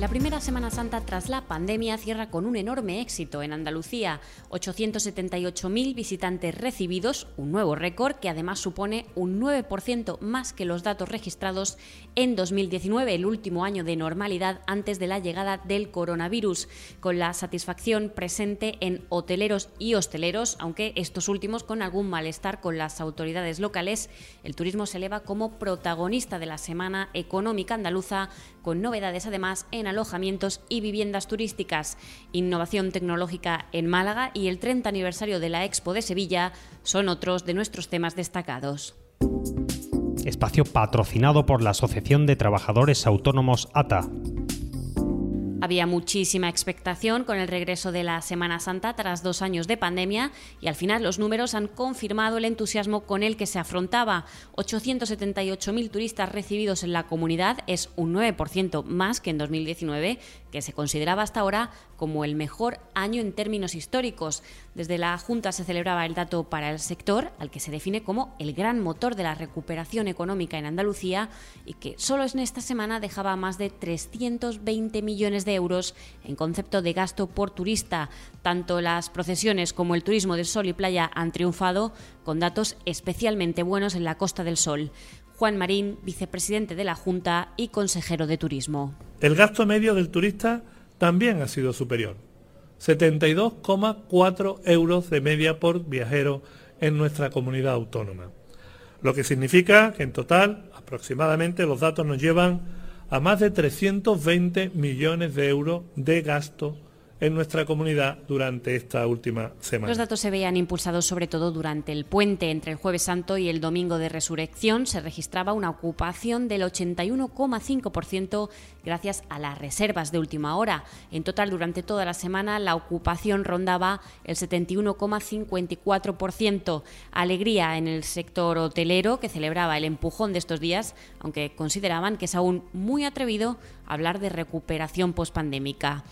La primera Semana Santa tras la pandemia cierra con un enorme éxito en Andalucía. 878.000 visitantes recibidos, un nuevo récord que además supone un 9% más que los datos registrados en 2019, el último año de normalidad antes de la llegada del coronavirus, con la satisfacción presente en hoteleros y hosteleros, aunque estos últimos con algún malestar con las autoridades locales. El turismo se eleva como protagonista de la Semana Económica Andaluza, con novedades además en alojamientos y viviendas turísticas, innovación tecnológica en Málaga y el 30 aniversario de la Expo de Sevilla son otros de nuestros temas destacados. Espacio patrocinado por la Asociación de Trabajadores Autónomos ATA. Había muchísima expectación con el regreso de la Semana Santa tras dos años de pandemia y al final los números han confirmado el entusiasmo con el que se afrontaba. 878.000 turistas recibidos en la comunidad es un 9% más que en 2019, que se consideraba hasta ahora como el mejor año en términos históricos. Desde la Junta se celebraba el dato para el sector, al que se define como el gran motor de la recuperación económica en Andalucía y que solo en esta semana dejaba más de 320 millones de euros en concepto de gasto por turista. Tanto las procesiones como el turismo de sol y playa han triunfado con datos especialmente buenos en la Costa del Sol. Juan Marín, vicepresidente de la Junta y consejero de Turismo. El gasto medio del turista también ha sido superior. 72,4 euros de media por viajero en nuestra comunidad autónoma. Lo que significa que en total aproximadamente los datos nos llevan a más de 320 millones de euros de gasto en nuestra comunidad durante esta última semana. Los datos se veían impulsados sobre todo durante el puente entre el jueves santo y el domingo de resurrección. Se registraba una ocupación del 81,5% gracias a las reservas de última hora. En total, durante toda la semana, la ocupación rondaba el 71,54%. Alegría en el sector hotelero que celebraba el empujón de estos días, aunque consideraban que es aún muy atrevido hablar de recuperación pospandémica.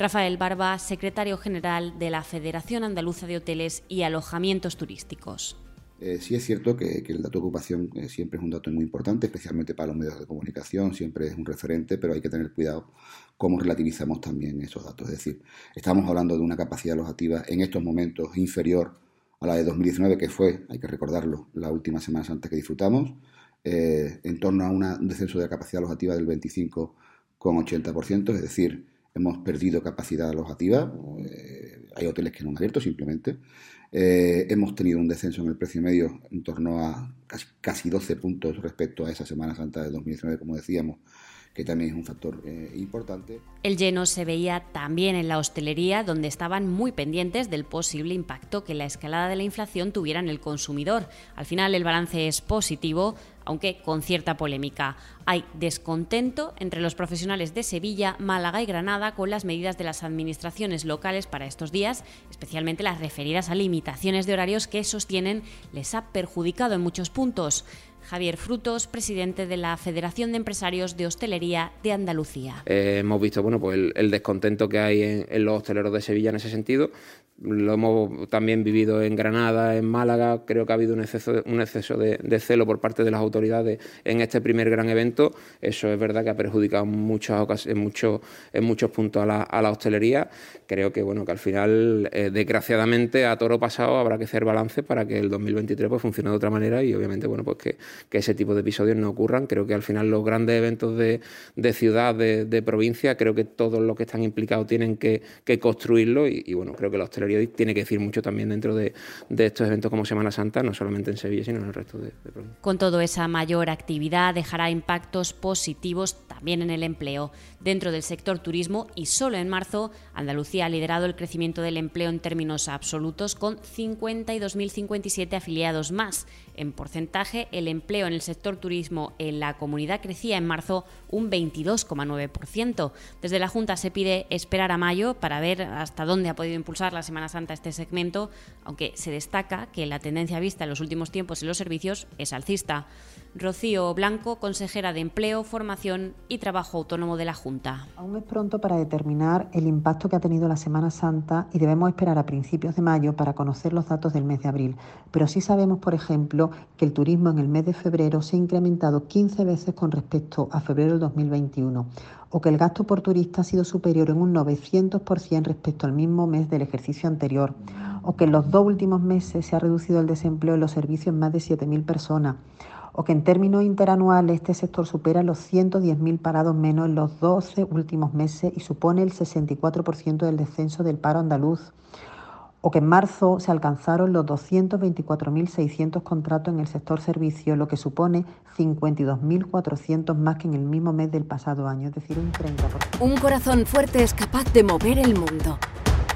Rafael Barba, secretario general de la Federación Andaluza de Hoteles y Alojamientos Turísticos. Eh, sí es cierto que, el dato de ocupación eh, siempre es un dato muy importante, especialmente para los medios de comunicación, siempre es un referente, pero hay que tener cuidado cómo relativizamos también esos datos. Es decir, estamos hablando de una capacidad alojativa en estos momentos inferior a la de 2019, que fue, hay que recordarlo, la última Semana Santa que disfrutamos, eh, en torno a un descenso de la capacidad alojativa del 25,80%, es decir, hemos perdido capacidad alojativa, eh, hay hoteles que no han abierto simplemente, eh, hemos tenido un descenso en el precio medio en torno a casi, 12 puntos respecto a esa Semana Santa de 2019, como decíamos, que también es un factor eh, importante. El lleno se veía también en la hostelería, donde estaban muy pendientes del posible impacto que la escalada de la inflación tuviera en el consumidor. Al final el balance es positivo, aunque con cierta polémica. Hay descontento entre los profesionales de Sevilla, Málaga y Granada con las medidas de las administraciones locales para estos días, especialmente las referidas a limitaciones de horarios que sostienen les ha perjudicado en muchos puntos. Javier Frutos, presidente de la Federación de Empresarios de Hostelería de Andalucía. Eh, hemos visto bueno, pues el, descontento que hay en, los hosteleros de Sevilla en ese sentido. Lo hemos también vivido en Granada, en Málaga. Creo que ha habido un exceso, de, celo por parte de las autoridades en este primer gran evento. Eso es verdad que ha perjudicado en muchos, en muchos, en muchos puntos a la, a la hostelería. Creo que, bueno, que al final, eh, desgraciadamente, a toro pasado habrá que hacer balance para que el 2023 pues, funcione de otra manera y, obviamente, bueno, pues que, que ese tipo de episodios no ocurran. Creo que al final los grandes eventos de, de ciudad, de, provincia, creo que todos los que están implicados tienen que, construirlo y, bueno, creo que la hostelería tiene que decir mucho también dentro de, estos eventos como Semana Santa, no solamente en Sevilla, sino en el resto de, provincias. Con todo, esa mayor actividad dejará impactos positivos también en el empleo. Dentro del sector turismo y solo en marzo, Andalucía ha liderado el crecimiento del empleo en términos absolutos con 52.057 afiliados más. En porcentaje, el empleo en el sector turismo en la comunidad crecía en marzo un 22,9%. Desde la Junta se pide esperar a mayo para ver hasta dónde ha podido impulsar la Semana Santa este segmento, aunque se destaca que la tendencia vista en los últimos tiempos en los servicios es alcista. Rocío Blanco, consejera de Empleo, Formación y Trabajo Autónomo de la Junta. Aún es pronto para determinar el impacto que ha tenido la Semana Santa y debemos esperar a principios de mayo para conocer los datos del mes de abril. Pero sí sabemos, por ejemplo, que el turismo en el mes de febrero se ha incrementado 15 veces con respecto a febrero del 2021 o que el gasto por turista ha sido superior en un 900% respecto al mismo mes del ejercicio anterior, o que en los dos últimos meses se ha reducido el desempleo en los servicios en más de 7.000 personas, o que en términos interanuales este sector supera los 110.000 parados menos en los 12 últimos meses y supone el 64% del descenso del paro andaluz, o que en marzo se alcanzaron los 224.600 contratos en el sector servicio, lo que supone 52.400 más que en el mismo mes del pasado año, es decir, un 30%. Un corazón fuerte es capaz de mover el mundo.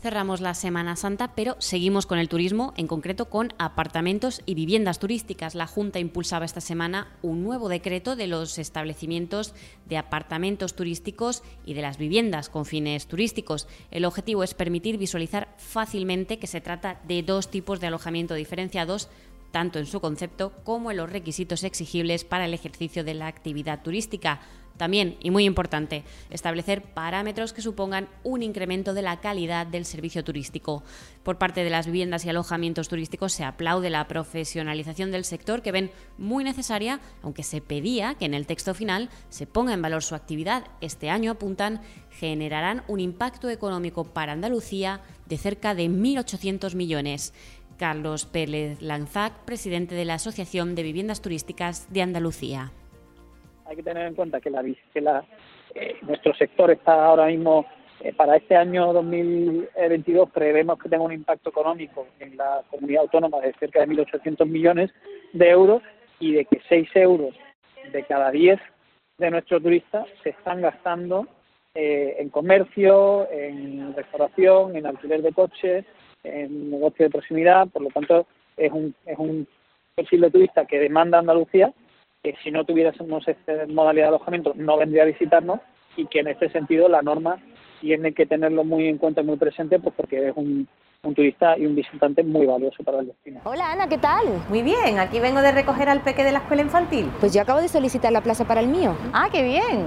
Cerramos la Semana Santa, pero seguimos con el turismo, en concreto con apartamentos y viviendas turísticas. La Junta impulsaba esta semana un nuevo decreto de los establecimientos de apartamentos turísticos y de las viviendas con fines turísticos. El objetivo es permitir visualizar fácilmente que se trata de dos tipos de alojamiento diferenciados tanto en su concepto como en los requisitos exigibles para el ejercicio de la actividad turística. También, y muy importante, establecer parámetros que supongan un incremento de la calidad del servicio turístico. Por parte de las viviendas y alojamientos turísticos se aplaude la profesionalización del sector que ven muy necesaria, aunque se pedía que en el texto final se ponga en valor su actividad. Este año, apuntan, generarán un impacto económico para Andalucía de cerca de 1.800 millones. Carlos Pérez Lanzac, presidente de la Asociación de Viviendas Turísticas de Andalucía hay que tener en cuenta que, la, eh, nuestro sector está ahora mismo, eh, para este año 2022 prevemos que tenga un impacto económico en la comunidad autónoma de cerca de 1.800 millones de euros y de que 6 euros de cada 10 de nuestros turistas se están gastando eh, en comercio, en restauración, en alquiler de coches, en negocio de proximidad, por lo tanto es un, es un perfil de turista que demanda Andalucía que si no tuviésemos esta modalidad de alojamiento no vendría a visitarnos y que en este sentido la norma tiene que tenerlo muy en cuenta y muy presente pues porque es un, un turista y un visitante muy valioso para el destino. Hola Ana, ¿qué tal? Muy bien, aquí vengo de recoger al peque de la escuela infantil. Pues yo acabo de solicitar la plaza para el mío. Ah, qué bien.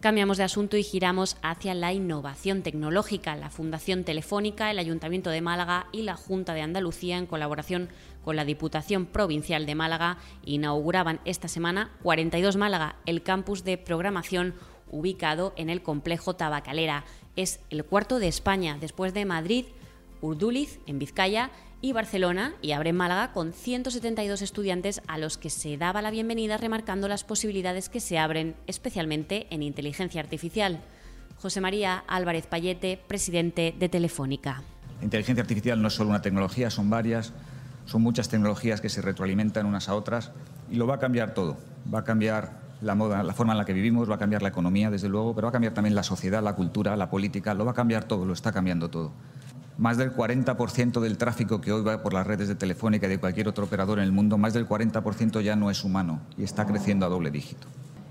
Cambiamos de asunto y giramos hacia la innovación tecnológica. La Fundación Telefónica, el Ayuntamiento de Málaga y la Junta de Andalucía, en colaboración con la Diputación Provincial de Málaga, inauguraban esta semana 42 Málaga, el campus de programación ubicado en el complejo Tabacalera. Es el cuarto de España, después de Madrid, Urduliz, en Vizcaya, y Barcelona y abre en Málaga con 172 estudiantes a los que se daba la bienvenida remarcando las posibilidades que se abren especialmente en inteligencia artificial. José María Álvarez Payete, presidente de Telefónica. Inteligencia artificial no es solo una tecnología, son varias, son muchas tecnologías que se retroalimentan unas a otras y lo va a cambiar todo. Va a cambiar la moda, la forma en la que vivimos, va a cambiar la economía, desde luego, pero va a cambiar también la sociedad, la cultura, la política, lo va a cambiar todo, lo está cambiando todo. Más del 40% del tráfico que hoy va por las redes de Telefónica y de cualquier otro operador en el mundo, más del 40% ya no es humano y está creciendo a doble dígito.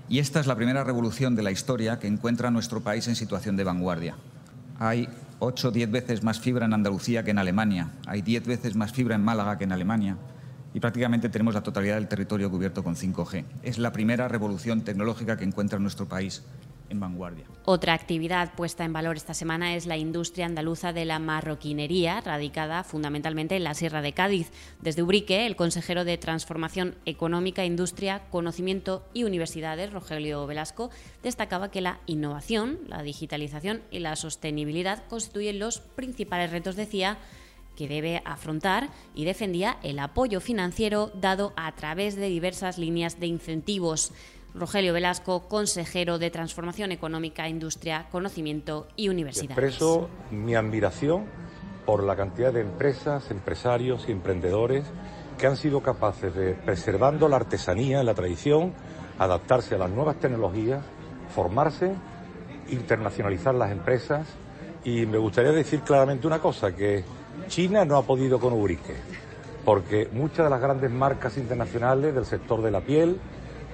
Y esta es la primera revolución de la historia que encuentra a nuestro país en situación de vanguardia. Hay 8 o 10 veces más fibra en Andalucía que en Alemania, hay 10 veces más fibra en Málaga que en Alemania y prácticamente tenemos la totalidad del territorio cubierto con 5G. Es la primera revolución tecnológica que encuentra nuestro país en vanguardia. Otra actividad puesta en valor esta semana es la industria andaluza de la marroquinería, radicada fundamentalmente en la Sierra de Cádiz. Desde Ubrique, el consejero de Transformación Económica, Industria, Conocimiento y Universidades, Rogelio Velasco, destacaba que la innovación, la digitalización y la sostenibilidad constituyen los principales retos, decía, que debe afrontar y defendía el apoyo financiero dado a través de diversas líneas de incentivos. Rogelio Velasco, consejero de Transformación Económica, Industria, Conocimiento y Universidades. Expreso mi admiración por la cantidad de empresas, empresarios y emprendedores que han sido capaces de, preservando la artesanía, la tradición, adaptarse a las nuevas tecnologías, formarse, internacionalizar las empresas. Y me gustaría decir claramente una cosa, que China no ha podido con porque muchas de las grandes marcas internacionales del sector de la piel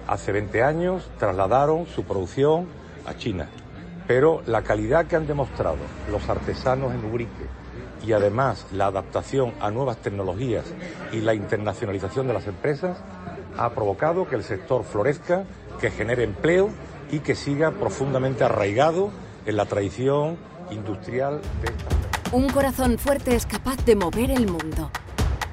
hace 20 años trasladaron su producción a China. Pero la calidad que han demostrado los artesanos en Ubrique y además la adaptación a nuevas tecnologías y la internacionalización de las empresas ha provocado que el sector florezca, que genere empleo y que siga profundamente arraigado en la tradición industrial de esta. Un corazón fuerte es capaz de mover el mundo.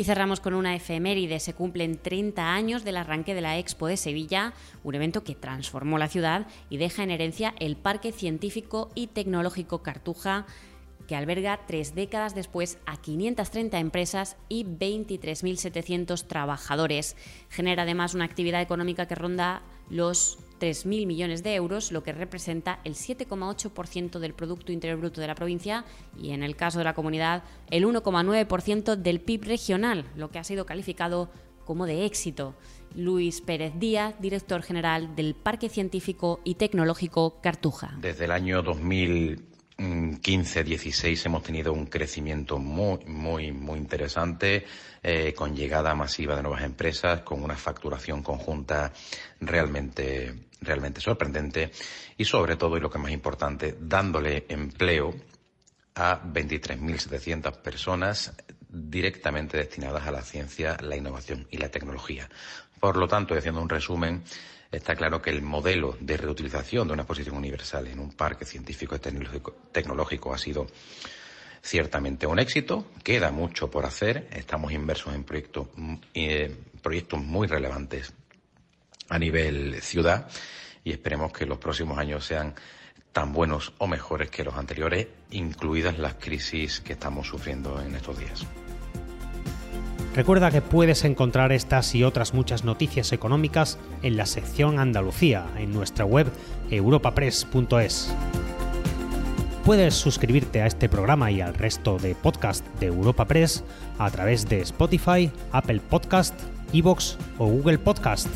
Y cerramos con una efeméride. Se cumplen 30 años del arranque de la Expo de Sevilla, un evento que transformó la ciudad y deja en herencia el Parque Científico y Tecnológico Cartuja, que alberga tres décadas después a 530 empresas y 23.700 trabajadores. Genera además una actividad económica que ronda los 3.000 millones de euros, lo que representa el 7,8% del Producto Interior Bruto de la provincia y, en el caso de la comunidad, el 1,9% del PIB regional, lo que ha sido calificado como de éxito. Luis Pérez Díaz, director general del Parque Científico y Tecnológico Cartuja. Desde el año 2000 15-16 hemos tenido un crecimiento muy, muy, muy interesante, eh, con llegada masiva de nuevas empresas, con una facturación conjunta realmente, realmente sorprendente y sobre todo, y lo que es más importante, dándole empleo a 23.700 personas directamente destinadas a la ciencia, la innovación y la tecnología. Por lo tanto, haciendo un resumen, está claro que el modelo de reutilización de una exposición universal en un parque científico y tecnológico ha sido ciertamente un éxito. Queda mucho por hacer. Estamos inmersos en proyectos, eh, proyectos muy relevantes a nivel ciudad y esperemos que los próximos años sean tan buenos o mejores que los anteriores, incluidas las crisis que estamos sufriendo en estos días. Recuerda que puedes encontrar estas y otras muchas noticias económicas en la sección Andalucía en nuestra web europapress.es. Puedes suscribirte a este programa y al resto de podcast de Europa Press a través de Spotify, Apple Podcast, Evox o Google Podcast.